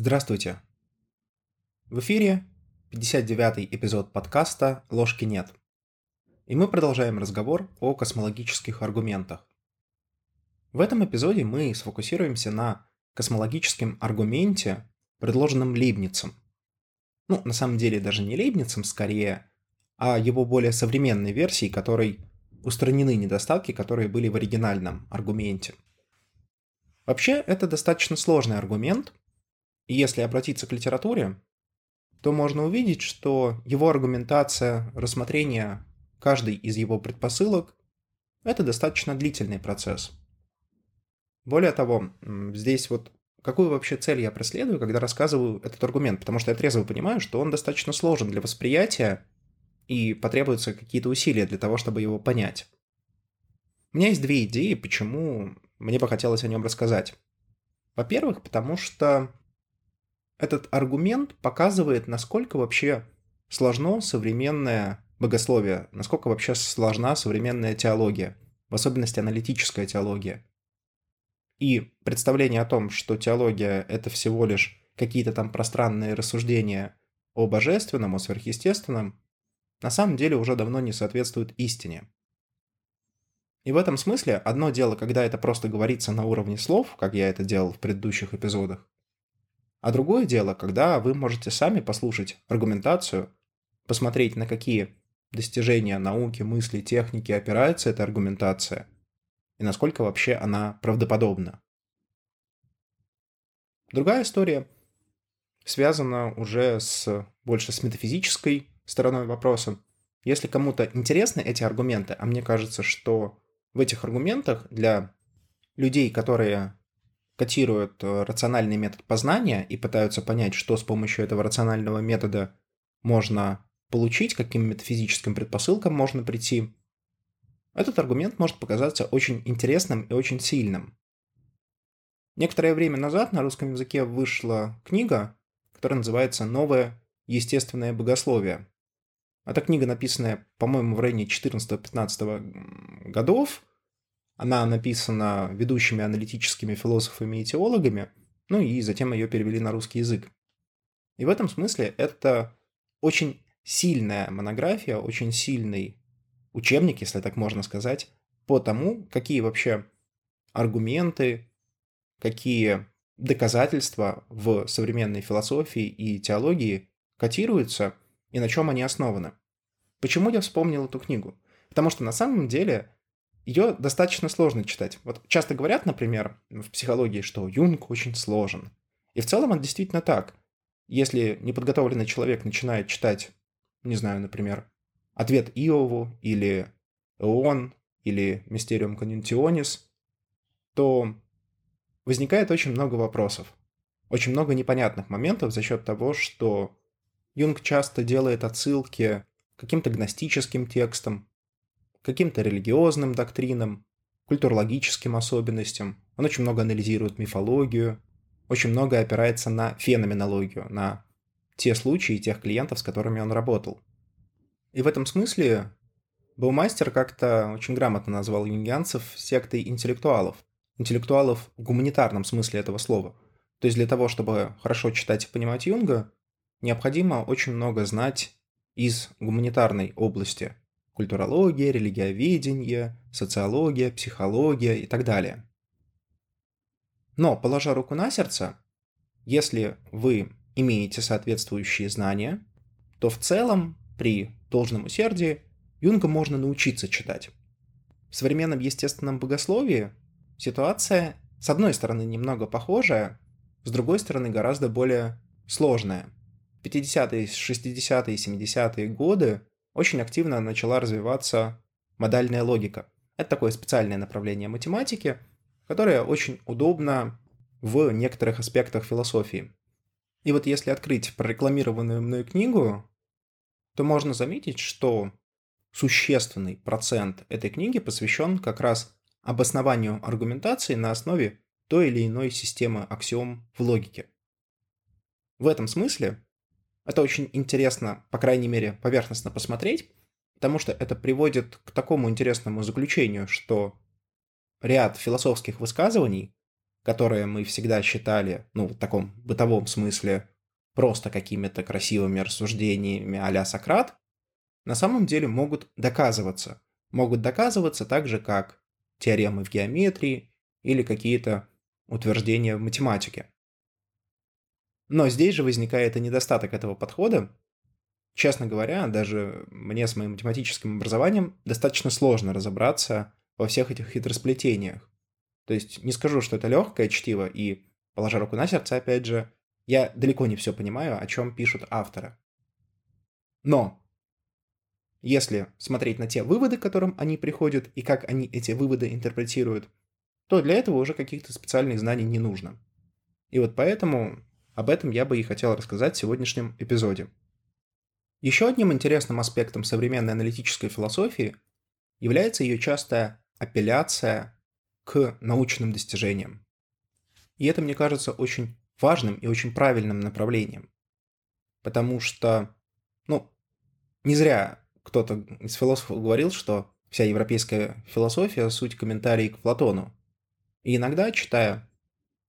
Здравствуйте. В эфире 59-й эпизод подкаста «Ложки нет». И мы продолжаем разговор о космологических аргументах. В этом эпизоде мы сфокусируемся на космологическом аргументе, предложенном Лейбницем. Ну, на самом деле даже не Лейбницем скорее, а его более современной версии, которой устранены недостатки, которые были в оригинальном аргументе. Вообще, это достаточно сложный аргумент – и если обратиться к литературе, то можно увидеть, что его аргументация, рассмотрение каждой из его предпосылок – это достаточно длительный процесс. Более того, здесь вот какую вообще цель я преследую, когда рассказываю этот аргумент, потому что я трезво понимаю, что он достаточно сложен для восприятия и потребуются какие-то усилия для того, чтобы его понять. У меня есть две идеи, почему мне бы хотелось о нем рассказать. Во-первых, потому что этот аргумент показывает, насколько вообще сложно современное богословие, насколько вообще сложна современная теология, в особенности аналитическая теология. И представление о том, что теология – это всего лишь какие-то там пространные рассуждения о божественном, о сверхъестественном, на самом деле уже давно не соответствует истине. И в этом смысле одно дело, когда это просто говорится на уровне слов, как я это делал в предыдущих эпизодах, а другое дело, когда вы можете сами послушать аргументацию, посмотреть, на какие достижения науки, мысли, техники опирается эта аргументация, и насколько вообще она правдоподобна. Другая история связана уже с больше с метафизической стороной вопроса. Если кому-то интересны эти аргументы, а мне кажется, что в этих аргументах для людей, которые котируют э, рациональный метод познания и пытаются понять, что с помощью этого рационального метода можно получить, каким метафизическим предпосылкам можно прийти, этот аргумент может показаться очень интересным и очень сильным. Некоторое время назад на русском языке вышла книга, которая называется «Новое естественное богословие». Это книга, написанная, по-моему, в районе 14-15 годов, она написана ведущими аналитическими философами и теологами, ну и затем ее перевели на русский язык. И в этом смысле это очень сильная монография, очень сильный учебник, если так можно сказать, по тому, какие вообще аргументы, какие доказательства в современной философии и теологии котируются и на чем они основаны. Почему я вспомнил эту книгу? Потому что на самом деле ее достаточно сложно читать. Вот часто говорят, например, в психологии, что Юнг очень сложен. И в целом это действительно так. Если неподготовленный человек начинает читать, не знаю, например, ответ Иову или Эон или Мистериум Конюнтионис, то возникает очень много вопросов. Очень много непонятных моментов за счет того, что Юнг часто делает отсылки к каким-то гностическим текстам, каким-то религиозным доктринам, культурологическим особенностям. Он очень много анализирует мифологию, очень много опирается на феноменологию, на те случаи и тех клиентов, с которыми он работал. И в этом смысле Баумастер как-то очень грамотно назвал юнгианцев сектой интеллектуалов. Интеллектуалов в гуманитарном смысле этого слова. То есть для того, чтобы хорошо читать и понимать Юнга, необходимо очень много знать из гуманитарной области, культурология, религиоведение, социология, психология и так далее. Но, положа руку на сердце, если вы имеете соответствующие знания, то в целом при должном усердии Юнга можно научиться читать. В современном естественном богословии ситуация, с одной стороны, немного похожая, с другой стороны, гораздо более сложная. 50-е, 60-е, 70-е годы очень активно начала развиваться модальная логика. Это такое специальное направление математики, которое очень удобно в некоторых аспектах философии. И вот если открыть прорекламированную мной книгу, то можно заметить, что существенный процент этой книги посвящен как раз обоснованию аргументации на основе той или иной системы аксиом в логике. В этом смысле это очень интересно, по крайней мере, поверхностно посмотреть, потому что это приводит к такому интересному заключению, что ряд философских высказываний, которые мы всегда считали, ну, в таком бытовом смысле, просто какими-то красивыми рассуждениями а Сократ, на самом деле могут доказываться. Могут доказываться так же, как теоремы в геометрии или какие-то утверждения в математике. Но здесь же возникает и недостаток этого подхода. Честно говоря, даже мне с моим математическим образованием достаточно сложно разобраться во всех этих хитросплетениях. То есть не скажу, что это легкое чтиво, и, положа руку на сердце, опять же, я далеко не все понимаю, о чем пишут авторы. Но если смотреть на те выводы, к которым они приходят, и как они эти выводы интерпретируют, то для этого уже каких-то специальных знаний не нужно. И вот поэтому об этом я бы и хотел рассказать в сегодняшнем эпизоде. Еще одним интересным аспектом современной аналитической философии является ее частая апелляция к научным достижениям. И это, мне кажется, очень важным и очень правильным направлением. Потому что, ну, не зря кто-то из философов говорил, что вся европейская философия – суть комментарий к Платону. И иногда, читая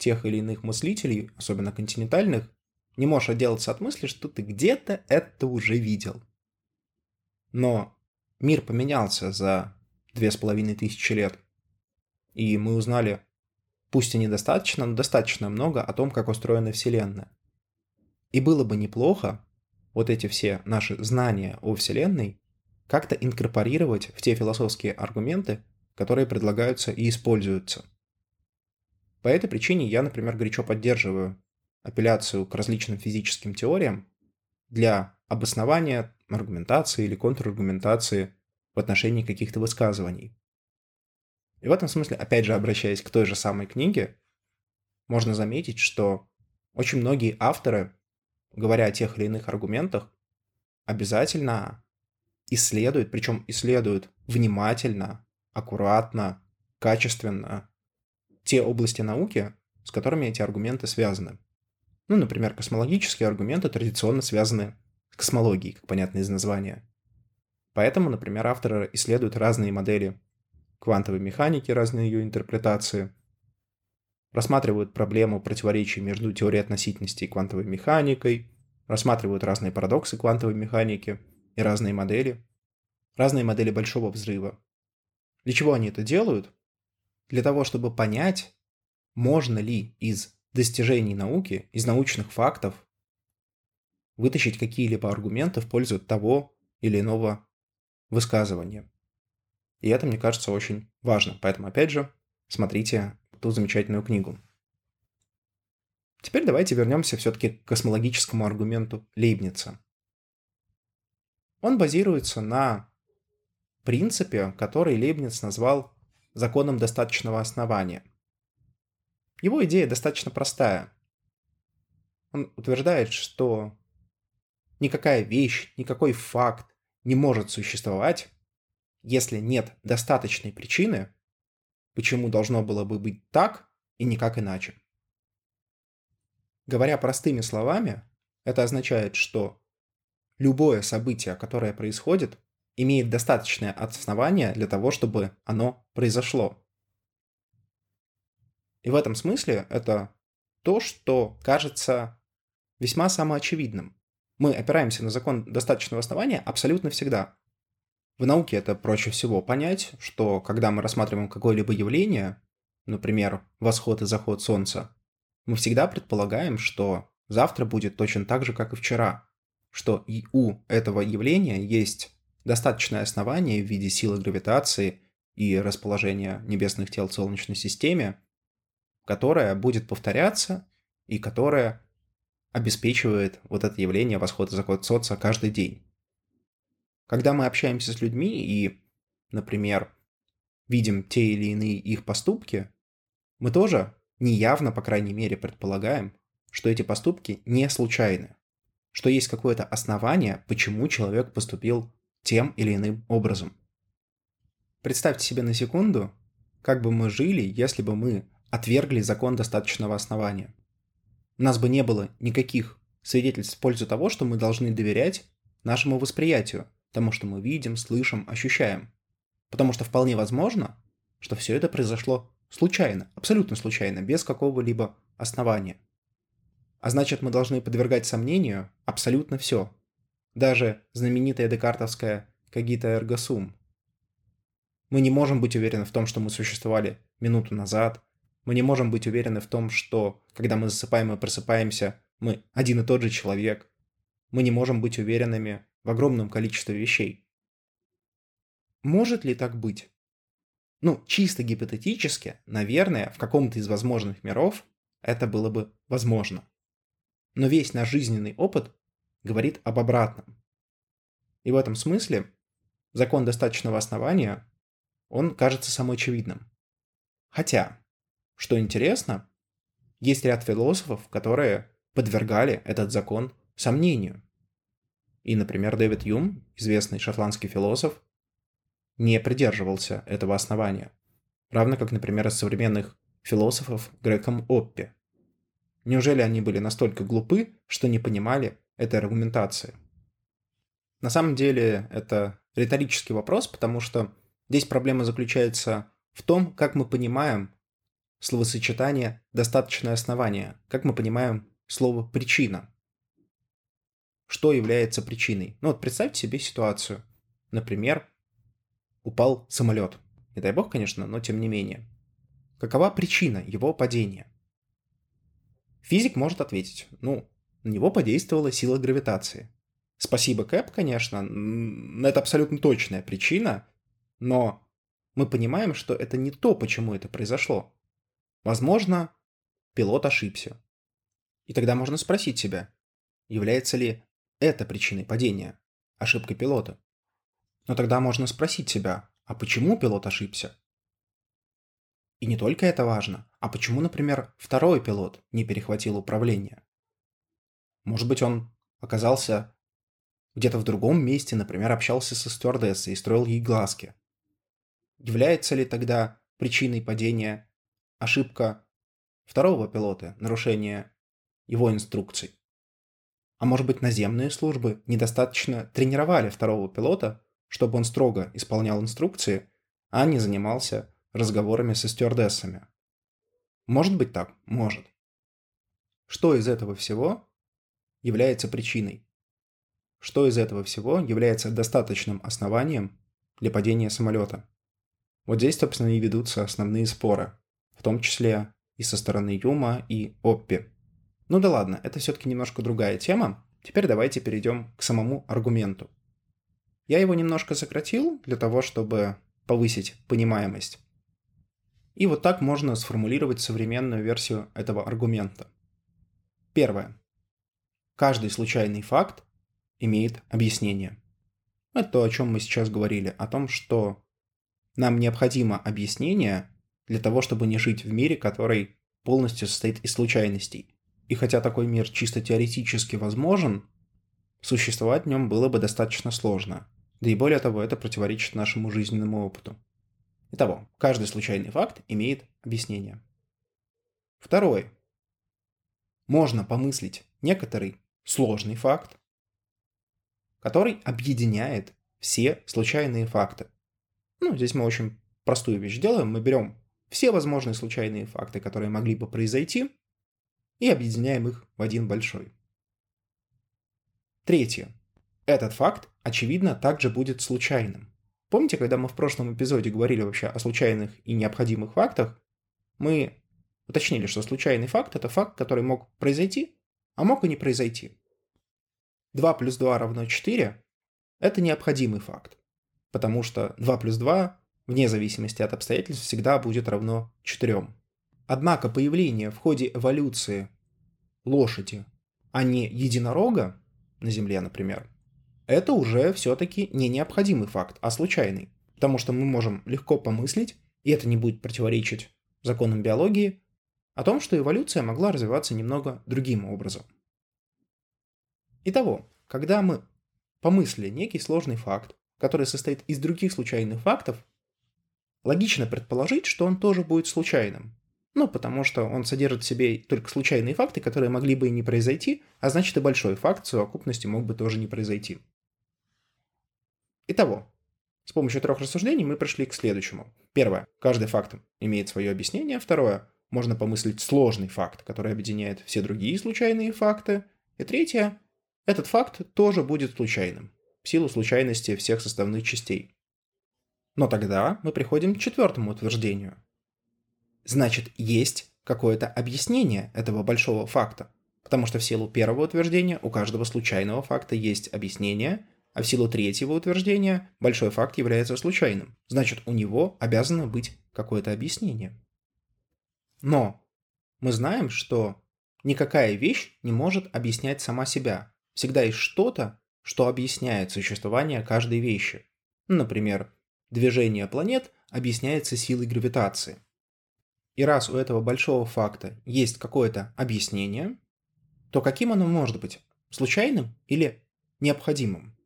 тех или иных мыслителей, особенно континентальных, не можешь отделаться от мысли, что ты где-то это уже видел. Но мир поменялся за две с половиной тысячи лет. И мы узнали, пусть и недостаточно, но достаточно много о том, как устроена Вселенная. И было бы неплохо вот эти все наши знания о Вселенной как-то инкорпорировать в те философские аргументы, которые предлагаются и используются. По этой причине я, например, горячо поддерживаю апелляцию к различным физическим теориям для обоснования аргументации или контраргументации в отношении каких-то высказываний. И в этом смысле, опять же, обращаясь к той же самой книге, можно заметить, что очень многие авторы, говоря о тех или иных аргументах, обязательно исследуют, причем исследуют внимательно, аккуратно, качественно те области науки, с которыми эти аргументы связаны. Ну, например, космологические аргументы традиционно связаны с космологией, как понятно из названия. Поэтому, например, авторы исследуют разные модели квантовой механики, разные ее интерпретации, рассматривают проблему противоречий между теорией относительности и квантовой механикой, рассматривают разные парадоксы квантовой механики и разные модели, разные модели большого взрыва. Для чего они это делают? Для того, чтобы понять, можно ли из достижений науки, из научных фактов вытащить какие-либо аргументы в пользу того или иного высказывания. И это, мне кажется, очень важно. Поэтому, опять же, смотрите ту замечательную книгу. Теперь давайте вернемся все-таки к космологическому аргументу Лейбница. Он базируется на принципе, который Лейбниц назвал законом достаточного основания. Его идея достаточно простая. Он утверждает, что никакая вещь, никакой факт не может существовать, если нет достаточной причины, почему должно было бы быть так и никак иначе. Говоря простыми словами, это означает, что любое событие, которое происходит, имеет достаточное основание для того, чтобы оно произошло. И в этом смысле это то, что кажется весьма самоочевидным. Мы опираемся на закон достаточного основания абсолютно всегда. В науке это проще всего понять, что когда мы рассматриваем какое-либо явление, например, восход и заход Солнца, мы всегда предполагаем, что завтра будет точно так же, как и вчера, что и у этого явления есть достаточное основание в виде силы гравитации и расположения небесных тел в Солнечной системе, которая будет повторяться и которая обеспечивает вот это явление восхода и Солнца каждый день. Когда мы общаемся с людьми и, например, видим те или иные их поступки, мы тоже неявно, по крайней мере, предполагаем, что эти поступки не случайны, что есть какое-то основание, почему человек поступил тем или иным образом. Представьте себе на секунду, как бы мы жили, если бы мы отвергли закон достаточного основания. У нас бы не было никаких свидетельств в пользу того, что мы должны доверять нашему восприятию, тому, что мы видим, слышим, ощущаем. Потому что вполне возможно, что все это произошло случайно, абсолютно случайно, без какого-либо основания. А значит, мы должны подвергать сомнению абсолютно все. Даже знаменитая декартовская «Когита эрго сум». Мы не можем быть уверены в том, что мы существовали минуту назад. Мы не можем быть уверены в том, что, когда мы засыпаем и просыпаемся, мы один и тот же человек. Мы не можем быть уверенными в огромном количестве вещей. Может ли так быть? Ну, чисто гипотетически, наверное, в каком-то из возможных миров это было бы возможно. Но весь наш жизненный опыт говорит об обратном. И в этом смысле закон достаточного основания, он кажется самоочевидным. Хотя, что интересно, есть ряд философов, которые подвергали этот закон сомнению. И, например, Дэвид Юм, известный шотландский философ, не придерживался этого основания. Равно как, например, из современных философов Греком Оппи. Неужели они были настолько глупы, что не понимали этой аргументации? На самом деле это риторический вопрос, потому что здесь проблема заключается в том, как мы понимаем словосочетание «достаточное основание», как мы понимаем слово «причина». Что является причиной? Ну вот представьте себе ситуацию. Например, упал самолет. Не дай бог, конечно, но тем не менее. Какова причина его падения? Физик может ответить, ну, на него подействовала сила гравитации. Спасибо, Кэп, конечно, это абсолютно точная причина, но мы понимаем, что это не то, почему это произошло. Возможно, пилот ошибся. И тогда можно спросить себя, является ли это причиной падения, ошибка пилота. Но тогда можно спросить себя, а почему пилот ошибся? И не только это важно, а почему, например, второй пилот не перехватил управление? Может быть, он оказался где-то в другом месте, например, общался со стюардессой и строил ей глазки. Является ли тогда причиной падения ошибка второго пилота, нарушение его инструкций? А может быть, наземные службы недостаточно тренировали второго пилота, чтобы он строго исполнял инструкции, а не занимался разговорами со стюардессами. Может быть так? Может. Что из этого всего является причиной? Что из этого всего является достаточным основанием для падения самолета? Вот здесь, собственно, и ведутся основные споры, в том числе и со стороны Юма и Оппи. Ну да ладно, это все-таки немножко другая тема. Теперь давайте перейдем к самому аргументу. Я его немножко сократил для того, чтобы повысить понимаемость. И вот так можно сформулировать современную версию этого аргумента. Первое. Каждый случайный факт имеет объяснение. Это то, о чем мы сейчас говорили, о том, что нам необходимо объяснение для того, чтобы не жить в мире, который полностью состоит из случайностей. И хотя такой мир чисто теоретически возможен, существовать в нем было бы достаточно сложно. Да и более того, это противоречит нашему жизненному опыту. Итого, каждый случайный факт имеет объяснение. Второе. Можно помыслить некоторый сложный факт, который объединяет все случайные факты. Ну, здесь мы очень простую вещь делаем. Мы берем все возможные случайные факты, которые могли бы произойти, и объединяем их в один большой. Третье. Этот факт, очевидно, также будет случайным. Помните, когда мы в прошлом эпизоде говорили вообще о случайных и необходимых фактах, мы уточнили, что случайный факт – это факт, который мог произойти, а мог и не произойти. 2 плюс 2 равно 4 – это необходимый факт, потому что 2 плюс 2, вне зависимости от обстоятельств, всегда будет равно 4. Однако появление в ходе эволюции лошади, а не единорога на Земле, например – это уже все-таки не необходимый факт, а случайный. Потому что мы можем легко помыслить, и это не будет противоречить законам биологии, о том, что эволюция могла развиваться немного другим образом. Итого, когда мы помыслили некий сложный факт, который состоит из других случайных фактов, логично предположить, что он тоже будет случайным. Ну, потому что он содержит в себе только случайные факты, которые могли бы и не произойти, а значит и большой факт в совокупности мог бы тоже не произойти. Итого, С помощью трех рассуждений мы пришли к следующему. Первое. Каждый факт имеет свое объяснение. Второе. Можно помыслить сложный факт, который объединяет все другие случайные факты. И третье. Этот факт тоже будет случайным, в силу случайности всех составных частей. Но тогда мы приходим к четвертому утверждению. Значит, есть какое-то объяснение этого большого факта. Потому что в силу первого утверждения у каждого случайного факта есть объяснение, а в силу третьего утверждения большой факт является случайным. Значит, у него обязано быть какое-то объяснение. Но мы знаем, что никакая вещь не может объяснять сама себя. Всегда есть что-то, что объясняет существование каждой вещи. Например, движение планет объясняется силой гравитации. И раз у этого большого факта есть какое-то объяснение, то каким оно может быть? Случайным или необходимым?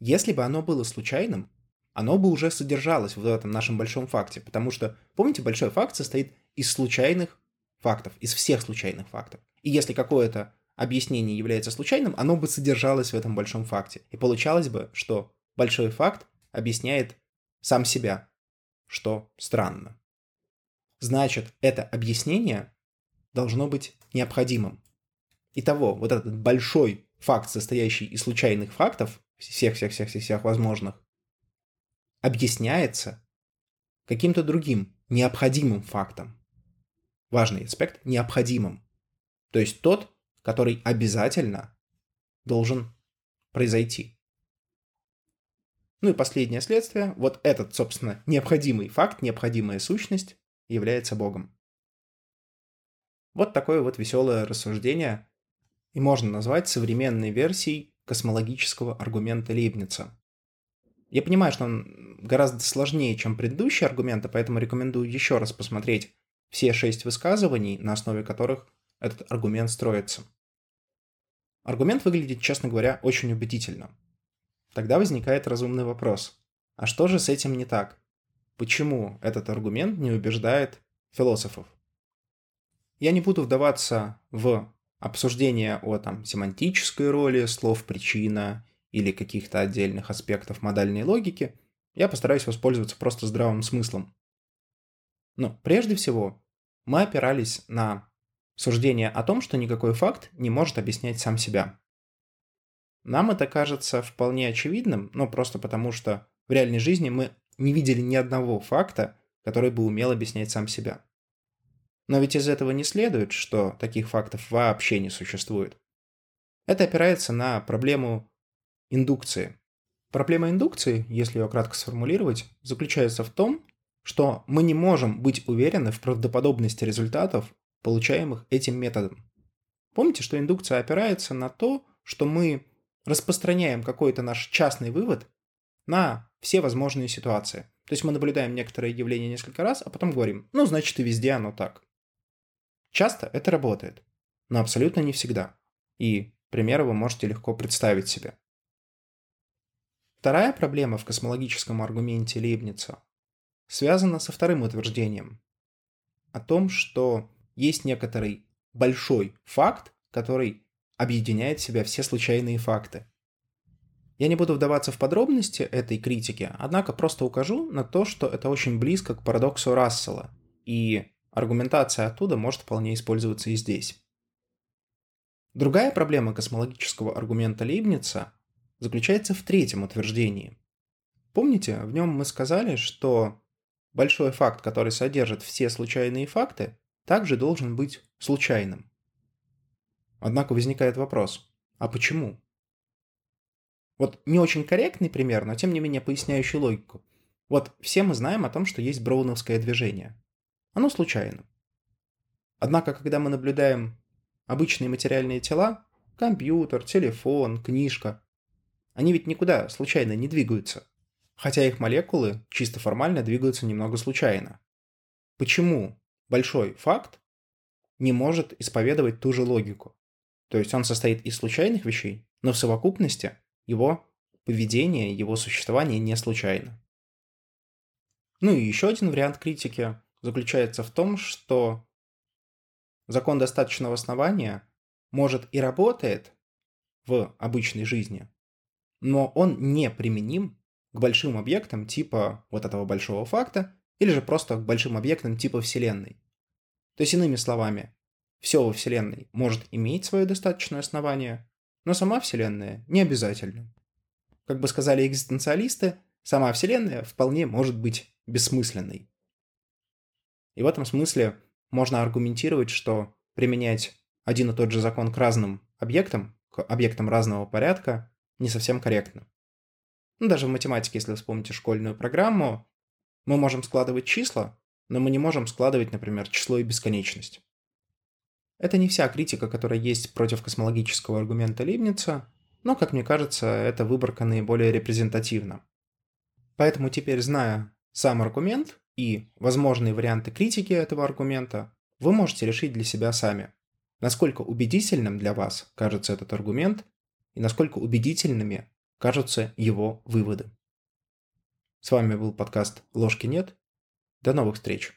Если бы оно было случайным, оно бы уже содержалось в этом нашем большом факте, потому что, помните, большой факт состоит из случайных фактов, из всех случайных фактов. И если какое-то объяснение является случайным, оно бы содержалось в этом большом факте. И получалось бы, что большой факт объясняет сам себя, что странно. Значит, это объяснение должно быть необходимым. Итого, вот этот большой факт, состоящий из случайных фактов, всех-всех-всех-всех возможных, объясняется каким-то другим необходимым фактом. Важный аспект – необходимым. То есть тот, который обязательно должен произойти. Ну и последнее следствие, вот этот, собственно, необходимый факт, необходимая сущность является Богом. Вот такое вот веселое рассуждение и можно назвать современной версией космологического аргумента Лейбница. Я понимаю, что он гораздо сложнее, чем предыдущие аргументы, поэтому рекомендую еще раз посмотреть все шесть высказываний, на основе которых этот аргумент строится. Аргумент выглядит, честно говоря, очень убедительно. Тогда возникает разумный вопрос. А что же с этим не так? Почему этот аргумент не убеждает философов? Я не буду вдаваться в обсуждение о там, семантической роли слов «причина» или каких-то отдельных аспектов модальной логики, я постараюсь воспользоваться просто здравым смыслом. Но прежде всего мы опирались на суждение о том, что никакой факт не может объяснять сам себя. Нам это кажется вполне очевидным, но просто потому, что в реальной жизни мы не видели ни одного факта, который бы умел объяснять сам себя. Но ведь из этого не следует, что таких фактов вообще не существует. Это опирается на проблему индукции. Проблема индукции, если ее кратко сформулировать, заключается в том, что мы не можем быть уверены в правдоподобности результатов, получаемых этим методом. Помните, что индукция опирается на то, что мы распространяем какой-то наш частный вывод на все возможные ситуации. То есть мы наблюдаем некоторое явление несколько раз, а потом говорим, ну, значит, и везде оно так. Часто это работает, но абсолютно не всегда. И примеры вы можете легко представить себе. Вторая проблема в космологическом аргументе Лейбница связана со вторым утверждением о том, что есть некоторый большой факт, который объединяет в себя все случайные факты. Я не буду вдаваться в подробности этой критики, однако просто укажу на то, что это очень близко к парадоксу Рассела, и Аргументация оттуда может вполне использоваться и здесь. Другая проблема космологического аргумента Лейбница заключается в третьем утверждении. Помните, в нем мы сказали, что большой факт, который содержит все случайные факты, также должен быть случайным. Однако возникает вопрос, а почему? Вот не очень корректный пример, но тем не менее поясняющий логику. Вот все мы знаем о том, что есть броуновское движение. Оно случайно. Однако, когда мы наблюдаем обычные материальные тела, компьютер, телефон, книжка, они ведь никуда случайно не двигаются. Хотя их молекулы чисто формально двигаются немного случайно. Почему большой факт не может исповедовать ту же логику? То есть он состоит из случайных вещей, но в совокупности его поведение, его существование не случайно. Ну и еще один вариант критики заключается в том, что закон достаточного основания может и работает в обычной жизни, но он не применим к большим объектам типа вот этого большого факта, или же просто к большим объектам типа Вселенной. То есть, иными словами, все во Вселенной может иметь свое достаточное основание, но сама Вселенная не обязательно. Как бы сказали экзистенциалисты, сама Вселенная вполне может быть бессмысленной. И в этом смысле можно аргументировать, что применять один и тот же закон к разным объектам, к объектам разного порядка, не совсем корректно. Ну, даже в математике, если вспомните школьную программу, мы можем складывать числа, но мы не можем складывать, например, число и бесконечность. Это не вся критика, которая есть против космологического аргумента Лейбница, но, как мне кажется, эта выборка наиболее репрезентативна. Поэтому теперь, зная сам аргумент и возможные варианты критики этого аргумента, вы можете решить для себя сами, насколько убедительным для вас кажется этот аргумент и насколько убедительными кажутся его выводы. С вами был подкаст «Ложки нет». До новых встреч!